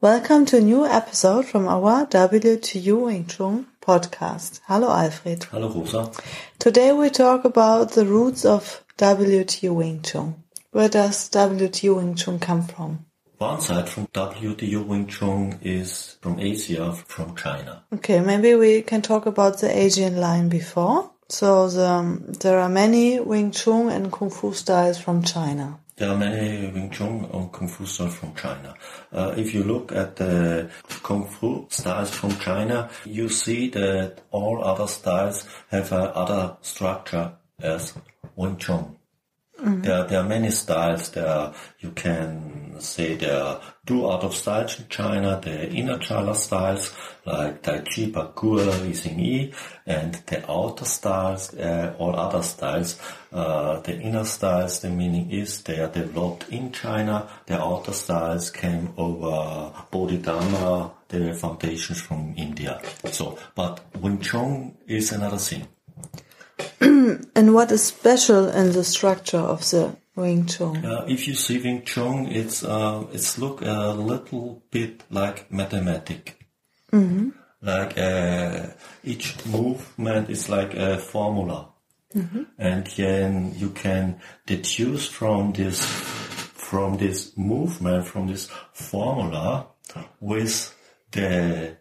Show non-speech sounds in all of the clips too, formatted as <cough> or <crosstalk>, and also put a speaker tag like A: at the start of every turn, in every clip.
A: Welcome to a new episode from our WTU Wing Tsun podcast. Hello, Alfred.
B: Hello, Rosa.
A: Today we talk about the roots of WTU Wing Tsun. Where does WTU Wing Tsun come from?
B: One side from WTU Wing Tsun is from Asia, from China.
A: Okay, maybe we can talk about the Asian line before. So the, um, there are many Wing Chun and Kung Fu styles from China.
B: There are many Wing Chun and Kung Fu styles from China. Uh, if you look at the Kung Fu styles from China, you see that all other styles have a other structure as Wing Chun. Mm-hmm. There, there are many styles. There, you can say there two out of styles in China. The inner Chala styles like Tai Chi, Pa Kua, Li Xing Yi, and the outer styles, uh, all other styles. Uh, the inner styles, the meaning is they are developed in China. The outer styles came over Bodhidharma, the foundations from India. So, but Wing Chun is another thing. <clears throat>
A: and what is special in the structure of the Wing Chun?
B: Uh, if you see Wing Chun, it's uh, it's look a little bit like mathematic. Mm-hmm. Like uh, each movement is like a formula, mm-hmm. and then you can deduce from this from this movement from this formula with the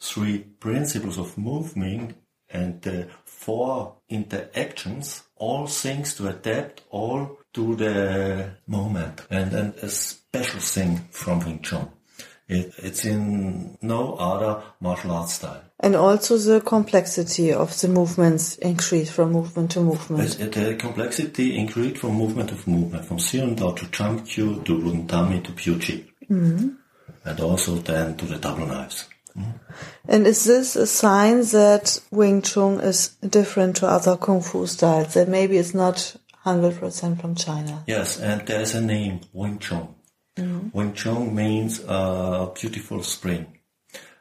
B: three principles of movement and the four interactions, all things to adapt all to the moment. And then a special thing from Wing Chun. It, it's in no other martial arts style.
A: And also the complexity of the movements increase from movement to movement.
B: the complexity increased from movement to movement, from Siren Dao to Q to Rundami to Puchi. Mm-hmm. And also then to the double knives.
A: And is this a sign that Wing Chun is different to other Kung Fu styles? That maybe it's not 100% from China?
B: Yes, and there's a name, Wing Chun. Mm-hmm. Wing Chun means uh, beautiful spring.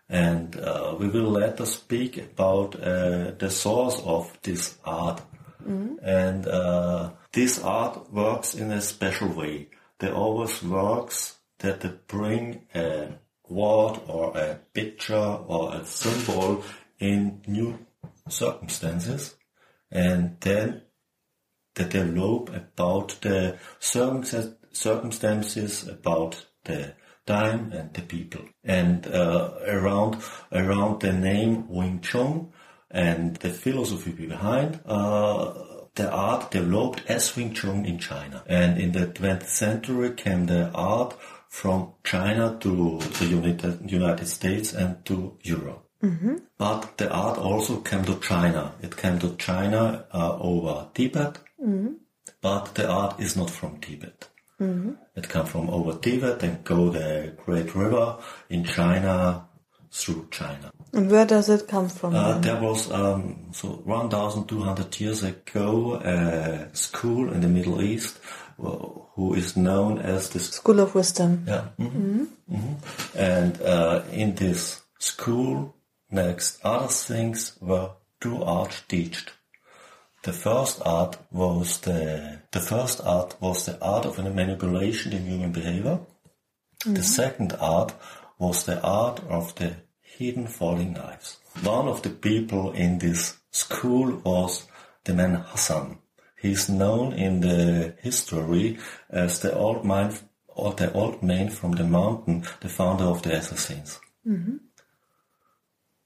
B: And uh, we will later speak about uh, the source of this art. Mm-hmm. And uh, this art works in a special way. They always works that they bring a word or a picture or a symbol in new circumstances and then they develop about the circumstances about the time and the people. And uh, around around the name Wing Chun and the philosophy behind uh, the art developed as Wing Chun in China. And in the 20th century came the art from China to the United, United States and to Europe. Mm-hmm. But the art also came to China. It came to China uh, over Tibet, mm-hmm. but the art is not from Tibet. Mm-hmm. It comes from over Tibet and go the Great River in China through China.
A: And where does it come from?
B: Uh, there was um, so 1,200 years ago a school in the Middle East who is known as the
A: School of Wisdom.
B: Yeah. Mm-hmm. Mm-hmm. Mm-hmm. And uh, in this school, next other things were two art taught. The first art was the the first art was the art of manipulation in human behavior. The mm-hmm. second art was the art of the hidden falling knives. One of the people in this school was the man Hassan. He's known in the history as the old man, or the old man from the mountain, the founder of the assassins. Mm-hmm.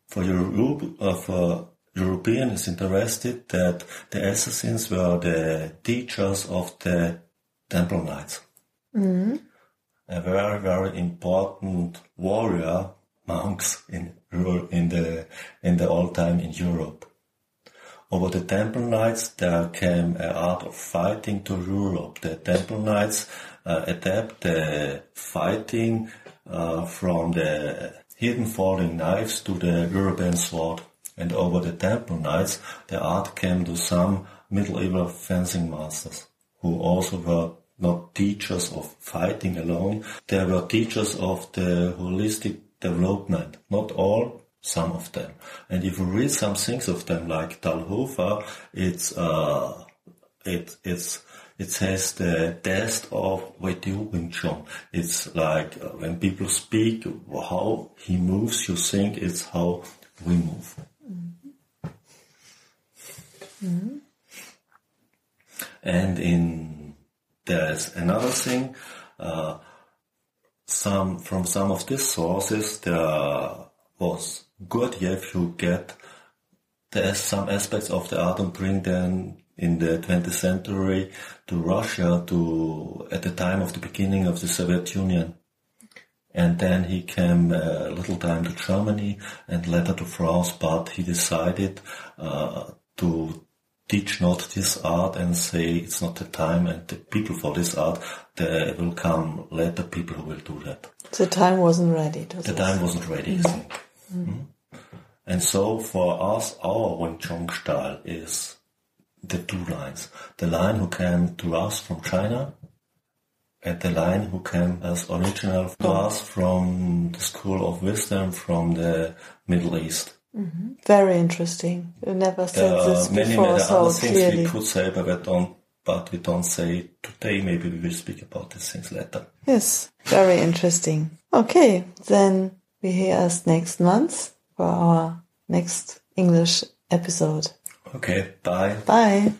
B: For Europe, uh, for European is interested that the assassins were the teachers of the temple knights. Mm-hmm. A very, very important warrior monks in in the in the old time in Europe. Over the Temple Knights, there came an art of fighting to Europe. The Temple Knights uh, adapt the fighting uh, from the hidden falling knives to the European sword. And over the temple knights, the art came to some medieval fencing masters, who also were not teachers of fighting alone. They were teachers of the holistic development. Not all, some of them. And if you read some things of them, like Talhofer, it's, uh, it, it's, it has the test of Wing Chun. It's like uh, when people speak, how he moves, you think it's how we move. Mm-hmm. And in there's another thing. Uh, some from some of these sources there was good if you get there's some aspects of the art and bring them in the 20th century to Russia to at the time of the beginning of the Soviet Union. And then he came a little time to Germany and later to France, but he decided uh, to teach not this art and say it's not the time and the people for this art. There will come later people who will do that.
A: The time wasn't ready.
B: The time wasn't ready, mm. I think. Mm. Mm. And so for us, our Wing Chun style is the two lines. The line who came to us from China and the line who came as original to us from the School of Wisdom from the Middle East.
A: Mm-hmm. Very interesting. You never said
B: there
A: this
B: many,
A: before
B: many
A: so
B: other things
A: clearly.
B: we could say, but we don't. But we don't say today. Maybe we will speak about these things later.
A: Yes, very interesting. Okay, then we hear us next month for our next English episode.
B: Okay, bye.
A: Bye.